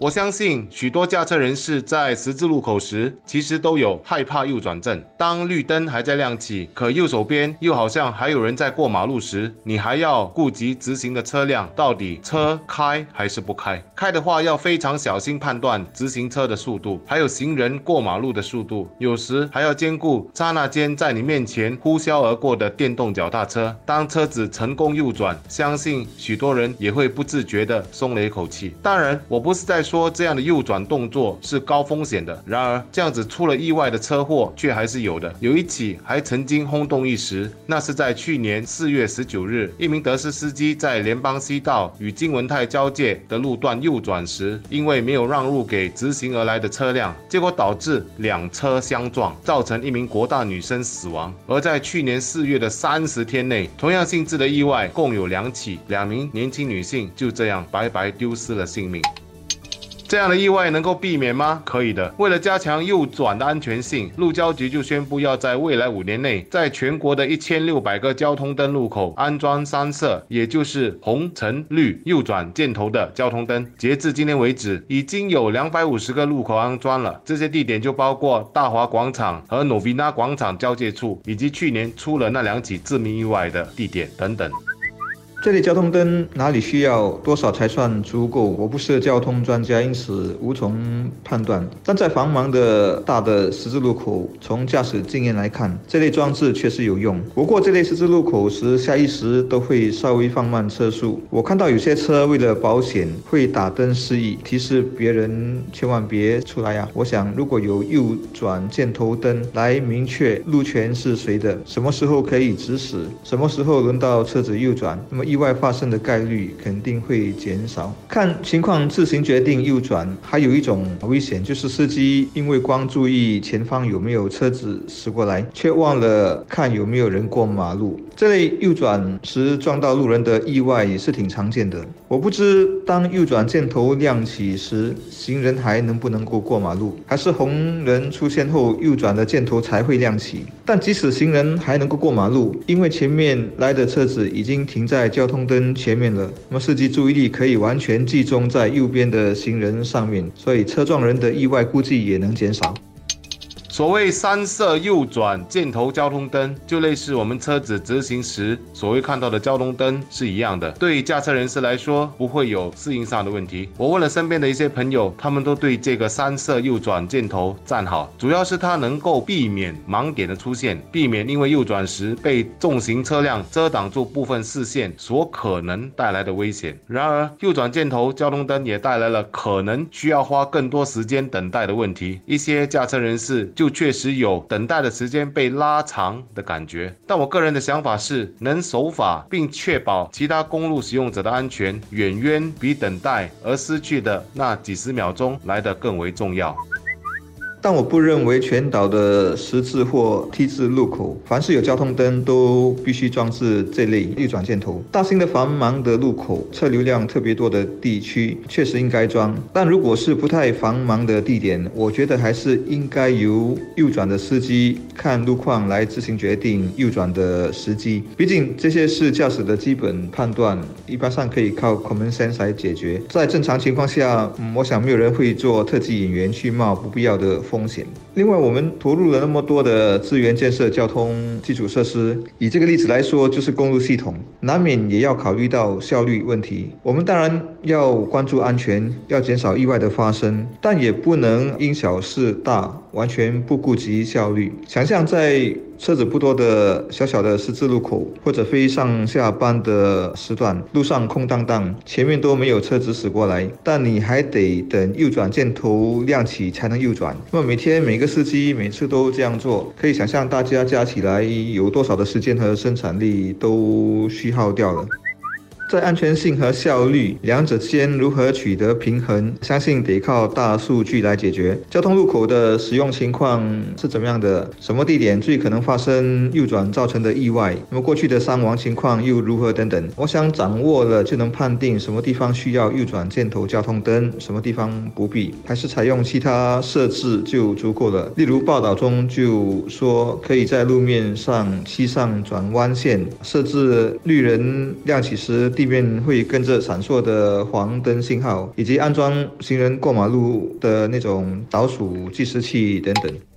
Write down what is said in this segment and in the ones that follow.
我相信许多驾车人士在十字路口时，其实都有害怕右转症。当绿灯还在亮起，可右手边又好像还有人在过马路时，你还要顾及直行的车辆到底车开还是不开。开的话要非常小心判断直行车的速度，还有行人过马路的速度。有时还要兼顾刹那间在你面前呼啸而过的电动脚踏车。当车子成功右转，相信许多人也会不自觉地松了一口气。当然，我不是在说。这样的右转动作是高风险的，然而这样子出了意外的车祸却还是有的。有一起还曾经轰动一时，那是在去年四月十九日，一名德斯司机在联邦西道与金文泰交界的路段右转时，因为没有让路给直行而来的车辆，结果导致两车相撞，造成一名国大女生死亡。而在去年四月的三十天内，同样性质的意外共有两起，两名年轻女性就这样白白丢失了性命。这样的意外能够避免吗？可以的。为了加强右转的安全性，路交局就宣布要在未来五年内，在全国的一千六百个交通灯路口安装三色，也就是红、橙、绿右转箭头的交通灯。截至今天为止，已经有两百五十个路口安装了。这些地点就包括大华广场和 Novena 广场交界处，以及去年出了那两起致命意外的地点等等。这里交通灯哪里需要多少才算足够？我不是交通专家，因此无从判断。但在繁忙的大的十字路口，从驾驶经验来看，这类装置确实有用。不过这类十字路口时，下意识都会稍微放慢车速。我看到有些车为了保险会打灯示意，提示别人千万别出来呀。我想，如果有右转箭头灯来明确路权是谁的，什么时候可以直驶，什么时候轮到车子右转，那么。意外发生的概率肯定会减少。看情况自行决定右转。还有一种危险，就是司机因为光注意前方有没有车子驶过来，却忘了看有没有人过马路。这类右转时撞到路人的意外也是挺常见的。我不知当右转箭头亮起时，行人还能不能够过马路，还是红人出现后右转的箭头才会亮起。但即使行人还能够过马路，因为前面来的车子已经停在交。通灯前面了，那么司机注意力可以完全集中在右边的行人上面，所以车撞人的意外估计也能减少。所谓三色右转箭头交通灯，就类似我们车子直行时所谓看到的交通灯是一样的。对于驾车人士来说，不会有适应上的问题。我问了身边的一些朋友，他们都对这个三色右转箭头赞好，主要是它能够避免盲点的出现，避免因为右转时被重型车辆遮挡住部分视线所可能带来的危险。然而，右转箭头交通灯也带来了可能需要花更多时间等待的问题。一些驾车人士就确实有等待的时间被拉长的感觉，但我个人的想法是，能守法并确保其他公路使用者的安全，远远比等待而失去的那几十秒钟来得更为重要。但我不认为全岛的十字或 T 字路口，凡是有交通灯都必须装置这类右转箭头。大型的繁忙的路口，车流量特别多的地区，确实应该装。但如果是不太繁忙的地点，我觉得还是应该由右转的司机看路况来自行决定右转的时机。毕竟这些是驾驶的基本判断，一般上可以靠 common sense 来解决。在正常情况下，我想没有人会做特技演员去冒不必要的。风险。另外，我们投入了那么多的资源建设交通基础设施，以这个例子来说，就是公路系统，难免也要考虑到效率问题。我们当然要关注安全，要减少意外的发生，但也不能因小事大，完全不顾及效率。想象在车子不多的小小的十字路口，或者非上下班的时段，路上空荡荡，前面都没有车子驶过来，但你还得等右转箭头亮起才能右转。那么每天每个司机每次都这样做，可以想象大家加起来有多少的时间和生产力都虚耗掉了。在安全性和效率两者之间如何取得平衡，相信得靠大数据来解决。交通路口的使用情况是怎么样的？什么地点最可能发生右转造成的意外？那么过去的伤亡情况又如何？等等，我想掌握了就能判定什么地方需要右转箭头交通灯，什么地方不必，还是采用其他设置就足够了。例如报道中就说，可以在路面上漆上转弯线，设置绿人亮起时地面会跟着闪烁的黄灯信号，以及安装行人过马路的那种倒数计时器等等。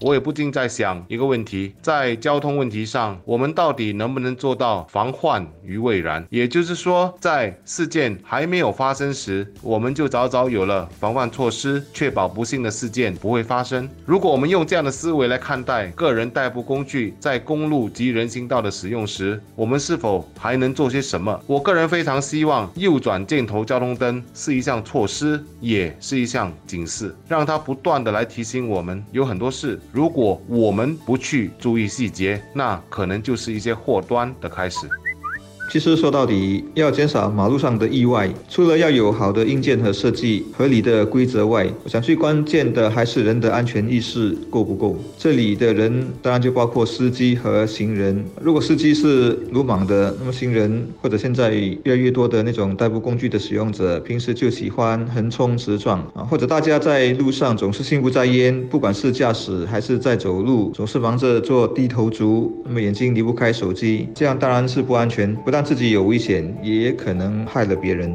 我也不禁在想一个问题，在交通问题上，我们到底能不能做到防患于未然？也就是说，在事件还没有发生时，我们就早早有了防范措施，确保不幸的事件不会发生。如果我们用这样的思维来看待个人代步工具在公路及人行道的使用时，我们是否还能做些什么？我个人非常希望右转箭头交通灯是一项措施，也是一项警示，让它不断的来提醒我们有很多事。如果我们不去注意细节，那可能就是一些祸端的开始。其实说到底，要减少马路上的意外，除了要有好的硬件和设计、合理的规则外，我想最关键的还是人的安全意识够不够。这里的人当然就包括司机和行人。如果司机是鲁莽的，那么行人或者现在越来越多的那种代步工具的使用者，平时就喜欢横冲直撞啊，或者大家在路上总是心不在焉，不管是驾驶还是在走路，总是忙着做低头族，那么眼睛离不开手机，这样当然是不安全。不让自己有危险，也可能害了别人。